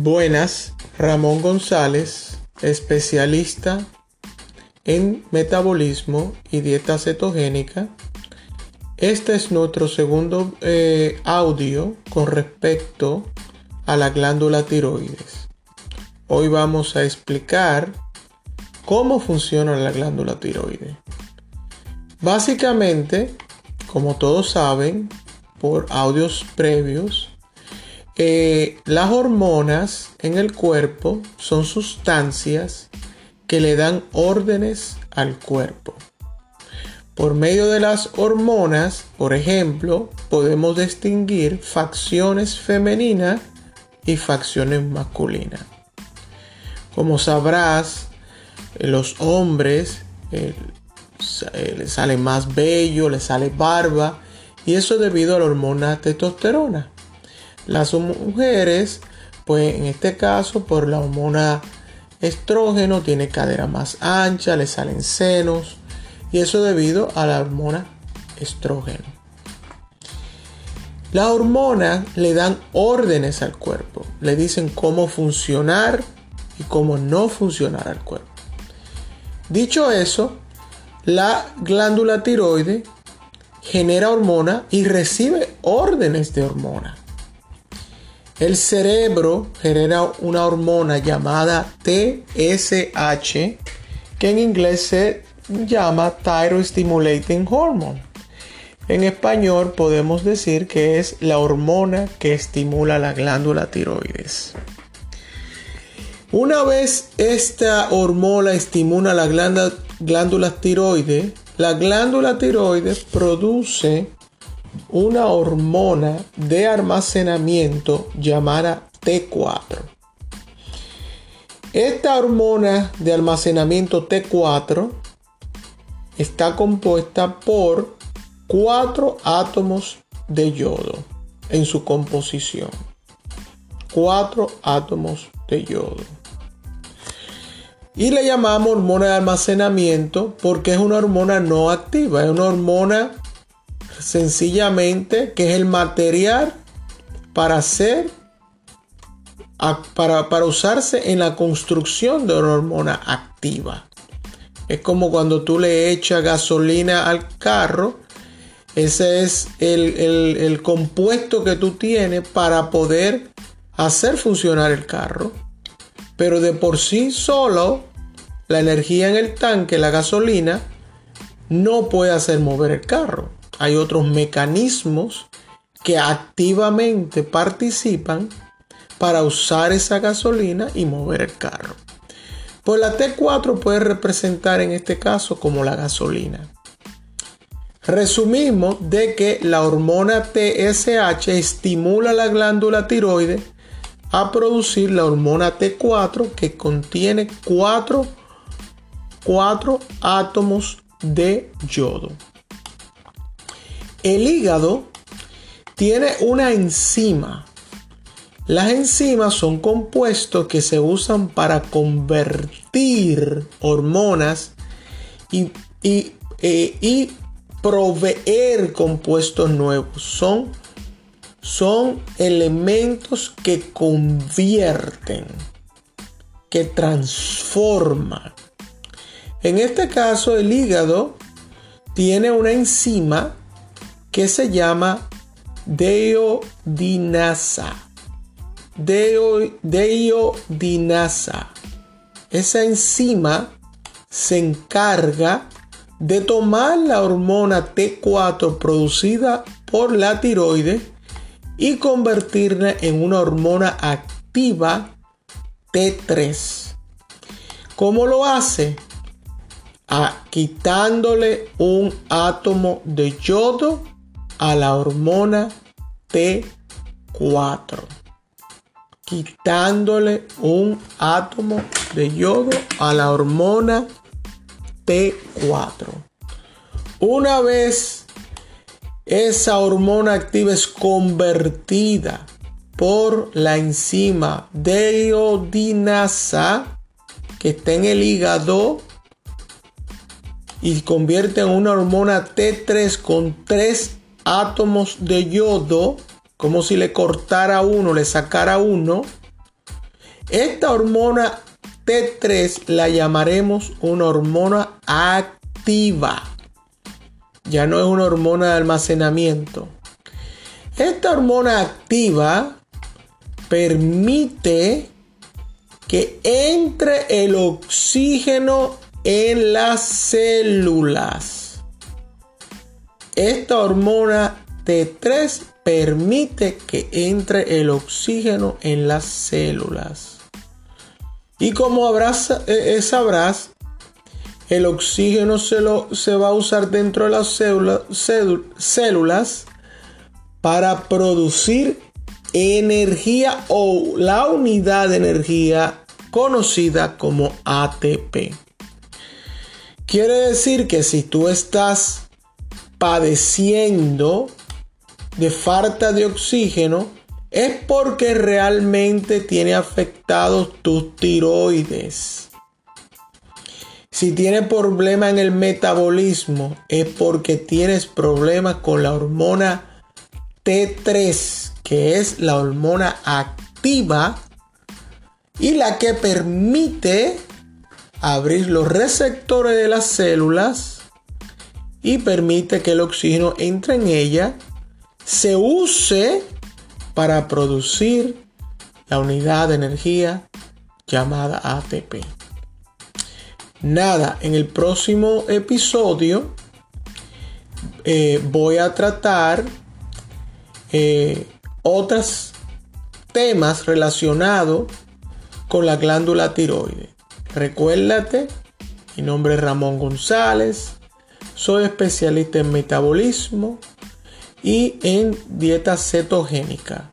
Buenas, Ramón González, especialista en metabolismo y dieta cetogénica. Este es nuestro segundo eh, audio con respecto a la glándula tiroides. Hoy vamos a explicar cómo funciona la glándula tiroides. Básicamente, como todos saben, por audios previos, eh, las hormonas en el cuerpo son sustancias que le dan órdenes al cuerpo. Por medio de las hormonas, por ejemplo, podemos distinguir facciones femeninas y facciones masculinas. Como sabrás, los hombres eh, eh, les sale más vello, les sale barba, y eso debido a la hormona testosterona. Las mujeres, pues en este caso, por la hormona estrógeno, tiene cadera más ancha, le salen senos. Y eso debido a la hormona estrógeno. Las hormonas le dan órdenes al cuerpo. Le dicen cómo funcionar y cómo no funcionar al cuerpo. Dicho eso, la glándula tiroide genera hormona y recibe órdenes de hormona. El cerebro genera una hormona llamada TSH, que en inglés se llama Thyroid Hormone. En español podemos decir que es la hormona que estimula la glándula tiroides. Una vez esta hormona estimula la glándula, glándula tiroides, la glándula tiroides produce una hormona de almacenamiento llamada T4. Esta hormona de almacenamiento T4 está compuesta por cuatro átomos de yodo en su composición. Cuatro átomos de yodo. Y le llamamos hormona de almacenamiento porque es una hormona no activa, es una hormona sencillamente que es el material para hacer, para, para usarse en la construcción de una hormona activa. Es como cuando tú le echas gasolina al carro. Ese es el, el compuesto que tú tienes para poder hacer funcionar el carro. Pero de por sí solo, la energía en el tanque, la gasolina, no puede hacer mover el carro hay otros mecanismos que activamente participan para usar esa gasolina y mover el carro. Pues la T4 puede representar en este caso como la gasolina. Resumimos de que la hormona TSH estimula la glándula tiroide a producir la hormona T4 que contiene 4 átomos de yodo. El hígado tiene una enzima. Las enzimas son compuestos que se usan para convertir hormonas y, eh, proveer compuestos nuevos. Son, son elementos que convierten, que transforman. En este caso, el hígado tiene una enzima que se llama deodinasa. deodinasa. Esa enzima se encarga de tomar la hormona T4 producida por la tiroides y convertirla en una hormona activa T3. ¿Cómo lo hace? Ah, quitándole un átomo de yodo a la hormona T4, quitándole un átomo de yodo a la hormona T4. Una vez esa hormona activa es convertida por la enzima deodinasa que está en el hígado y convierte en una hormona T3 con 3 átomos de yodo, como si le cortara uno, le sacara uno. Esta hormona T3 la llamaremos una hormona activa. Ya no es una hormona de almacenamiento. Esta hormona activa permite que entre el oxígeno en las células. Esta hormona T3 permite que entre el oxígeno en las células. Y como eh, sabrás, el oxígeno se, lo, se, va a usar dentro de las células para producir energía o la unidad de energía conocida como ATP. Quiere decir que si tú estás padeciendo de falta de oxígeno, es porque realmente tiene afectados tus tiroides. Si tienes problema en el metabolismo, es porque tienes problemas con la hormona T3, que es la hormona activa y la que permite abrir los receptores de las células y permite que el oxígeno entre en ella, se use para producir la unidad de energía llamada ATP. Nada, en el próximo episodio eh, voy a tratar eh, otros temas relacionados con la glándula tiroide. Recuérdate, mi nombre es Ramón González, soy especialista en metabolismo y en dieta cetogénica.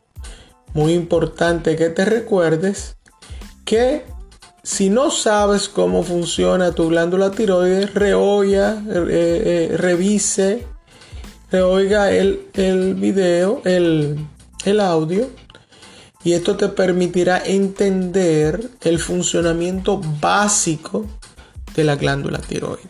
Muy importante que te recuerdes que si no sabes cómo funciona tu glándula tiroides, reoya, eh, eh, revise oiga el, el video, el, el audio, y esto te permitirá entender el funcionamiento básico de la glándula tiroides.